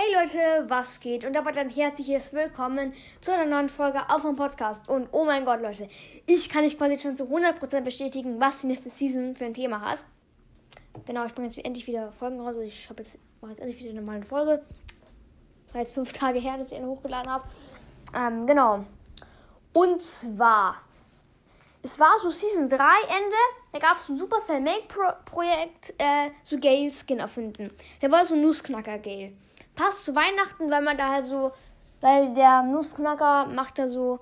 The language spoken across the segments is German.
Hey Leute, was geht? Und dabei ein herzliches Willkommen zu einer neuen Folge auf dem Podcast. Und oh mein Gott, Leute, ich kann euch quasi schon zu 100% bestätigen, was die nächste Season für ein Thema hat. Genau, ich bringe jetzt endlich wieder Folgen raus. Ich habe jetzt, mache jetzt endlich wieder eine normale Folge. War jetzt fünf Tage her, dass ich eine hochgeladen habe. Ähm, genau. Und zwar, es war so Season 3 Ende. Da gab es ein Supercell Make Pro Projekt, äh, so Gale Skin erfinden. Der war so Nussknacker Gale passt zu Weihnachten, weil man da halt so, weil der Nussknacker macht da so,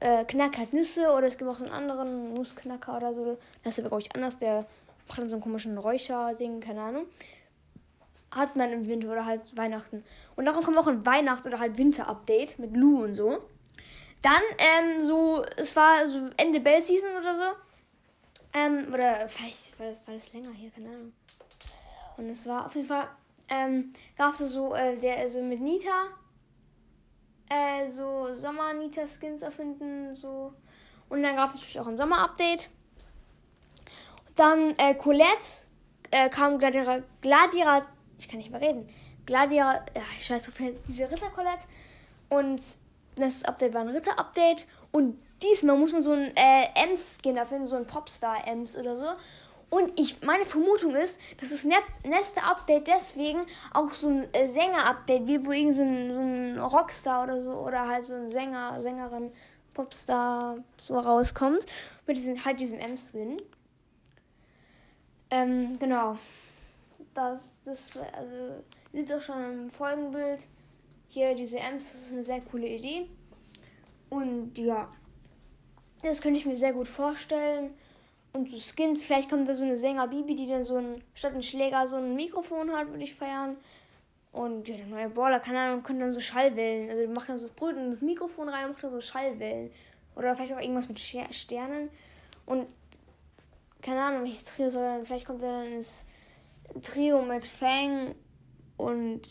äh, knackt halt Nüsse oder es gibt auch so einen anderen Nussknacker oder so. Das ist aber, glaube ich, anders. Der macht dann so einen komischen Räucher-Ding, keine Ahnung. Hat man im Winter oder halt Weihnachten. Und darum kommt auch ein Weihnachts- oder halt Winter-Update mit Lou und so. Dann, ähm, so, es war so Ende Bell-Season oder so. Ähm, oder vielleicht war das, war das länger hier, keine Ahnung. Und es war auf jeden Fall ähm, gab es so, äh, der also mit Nita äh, so Sommer-Nita-Skins erfinden, so. Und dann gab es natürlich auch ein Sommer-Update. Dann äh, Colette äh, kam Gladiator, Gladiator, ich kann nicht mehr reden. Gladiator, ja, ich scheiße auf diese Ritter-Colette. Und das Update war ein Ritter-Update. Und diesmal muss man so ein äh, Ems-Skin erfinden, so ein Popstar-Ems oder so. Und ich, meine Vermutung ist, dass das nächste Update deswegen auch so ein äh, Sänger-Update wie wo irgend so ein, so ein Rockstar oder so oder halt so ein Sänger, Sängerin, Popstar so rauskommt. Mit diesem, halt diesem M-Skin. Ähm, genau. Das, das, also, sieht auch schon im Folgenbild. Hier, diese Ems, das ist eine sehr coole Idee. Und ja, das könnte ich mir sehr gut vorstellen und so Skins. Vielleicht kommt da so eine Sänger Bibi, die dann so ein, statt ein Schläger so ein Mikrofon hat, würde ich feiern. Und ja, der neue Baller, keine Ahnung, können dann so Schallwellen. Also macht dann so Brüten in das Mikrofon rein und macht dann so Schallwellen. Oder vielleicht auch irgendwas mit Sternen. Und keine Ahnung, welches Trio soll dann. Vielleicht kommt dann ins Trio mit Fang und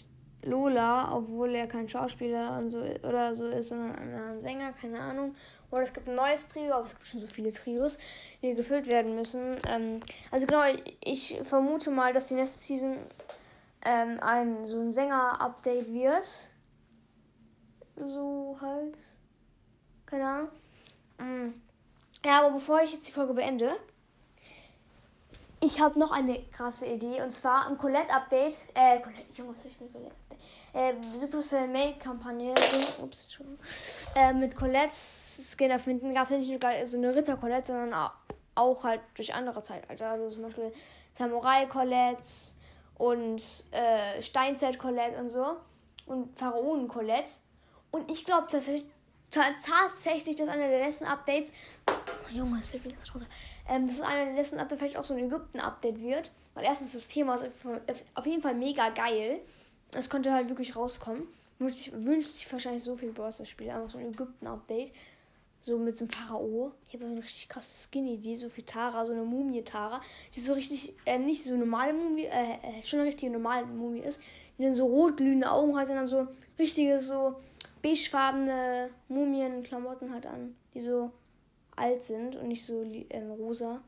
Lola, obwohl er kein Schauspieler und so oder so ist, sondern ein Sänger, keine Ahnung. Oder es gibt ein neues Trio, aber es gibt schon so viele Trios, die gefüllt werden müssen. Ähm, also genau, ich vermute mal, dass die nächste Season ähm, ein so ein Sänger-Update wird. So halt. Keine Ahnung. Mhm. Ja, aber bevor ich jetzt die Folge beende, ich habe noch eine krasse Idee und zwar ein Colette-Update. Äh, Colette, Junge, was soll ich mit Colette? Äh, Supercell Make-Kampagne. Ups, äh, mit Colette Skin erfinden. Gab es nicht nur so eine Ritter-Colette, sondern auch halt durch andere Zeitalter. Also zum Beispiel Samurai-Colette und äh, Steinzeit-Colette und so. Und Pharaonen-Colette. Und ich glaube tatsächlich, tatsächlich, dass einer der letzten Updates. Oh, Junge, es fällt mir ganz runter ähm, dass einer der letzten Update vielleicht auch so ein Ägypten-Update wird. Weil erstens das Thema ist auf jeden Fall mega geil. Es könnte halt wirklich rauskommen. Wünscht sich, sich wahrscheinlich so viel Boss das Spiel. Einfach so ein Ägypten-Update. So mit so einem Pharao. Ich habe so eine richtig krasse Skin-Idee. So viel Tara, so eine Mumie-Tara. Die so richtig, äh, nicht so normale Mumie, äh, äh, schon eine richtige normale Mumie ist. Die dann so rotglühende Augen hat und dann so richtige, so beigefarbene Mumien-Klamotten hat an. Die so alt sind und nicht so ähm, rosa.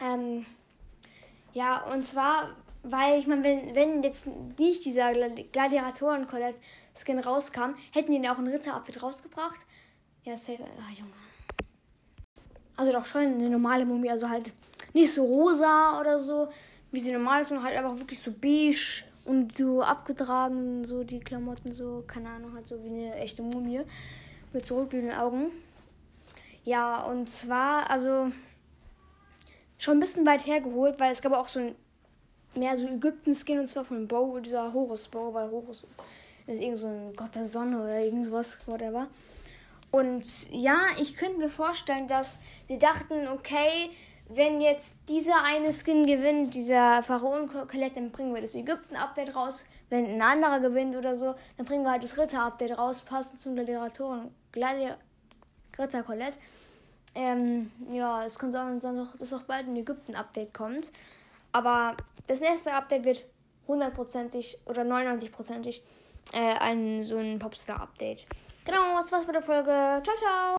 Ähm, ja, und zwar, weil ich meine, wenn, wenn jetzt nicht dieser Gladiatoren-Colette-Skin rauskam, hätten die auch ein Ritter-Outfit rausgebracht. Ja, safe. Ah, Junge. Also doch schon eine normale Mumie, also halt nicht so rosa oder so, wie sie normal ist, sondern halt einfach wirklich so beige und so abgetragen, so die Klamotten, so, keine Ahnung, halt so wie eine echte Mumie mit so rotglühenden Augen. Ja, und zwar, also schon ein bisschen weit hergeholt, weil es gab auch so ein mehr so Ägypten-Skin und zwar von Bow, dieser Horus-Bow, weil Horus ist irgend so ein Gott der Sonne oder irgend sowas, whatever. Und ja, ich könnte mir vorstellen, dass sie dachten, okay, wenn jetzt dieser eine Skin gewinnt, dieser Pharaonen-Colette, dann bringen wir das Ägypten-Update raus. Wenn ein anderer gewinnt oder so, dann bringen wir halt das Ritter-Update raus, passend zum Gladiatoren. Gladi Ritter Colette. Ähm, ja, es kann sein, dass auch bald ein Ägypten-Update kommt. Aber das nächste Update wird hundertprozentig oder 99prozentig äh, ein so ein Popstar-Update. Genau, das war's mit der Folge. Ciao, ciao!